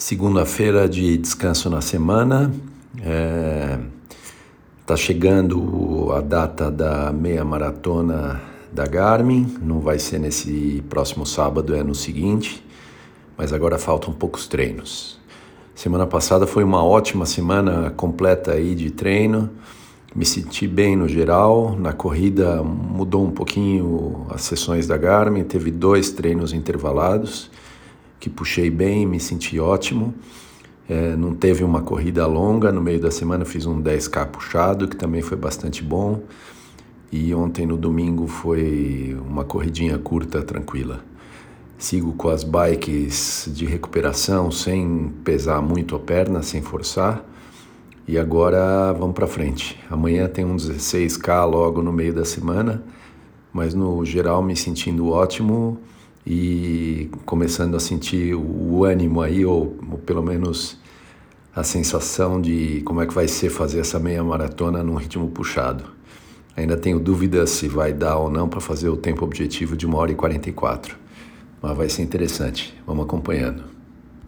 Segunda-feira de descanso na semana. Está é, chegando a data da meia maratona da Garmin. Não vai ser nesse próximo sábado, é no seguinte. Mas agora faltam poucos treinos. Semana passada foi uma ótima semana completa aí de treino. Me senti bem no geral. Na corrida mudou um pouquinho as sessões da Garmin. Teve dois treinos intervalados que puxei bem, me senti ótimo. É, não teve uma corrida longa, no meio da semana fiz um 10K puxado, que também foi bastante bom. E ontem no domingo foi uma corridinha curta, tranquila. Sigo com as bikes de recuperação, sem pesar muito a perna, sem forçar. E agora vamos para frente. Amanhã tem um 16K logo no meio da semana, mas no geral me sentindo ótimo e começando a sentir o ânimo aí, ou, ou, pelo menos a sensação de como é que vai ser fazer essa meia maratona num ritmo puxado. Ainda tenho dúvidas se vai dar ou não para fazer o tempo objetivo de 1 hora e 44, mas vai ser interessante. Vamos acompanhando.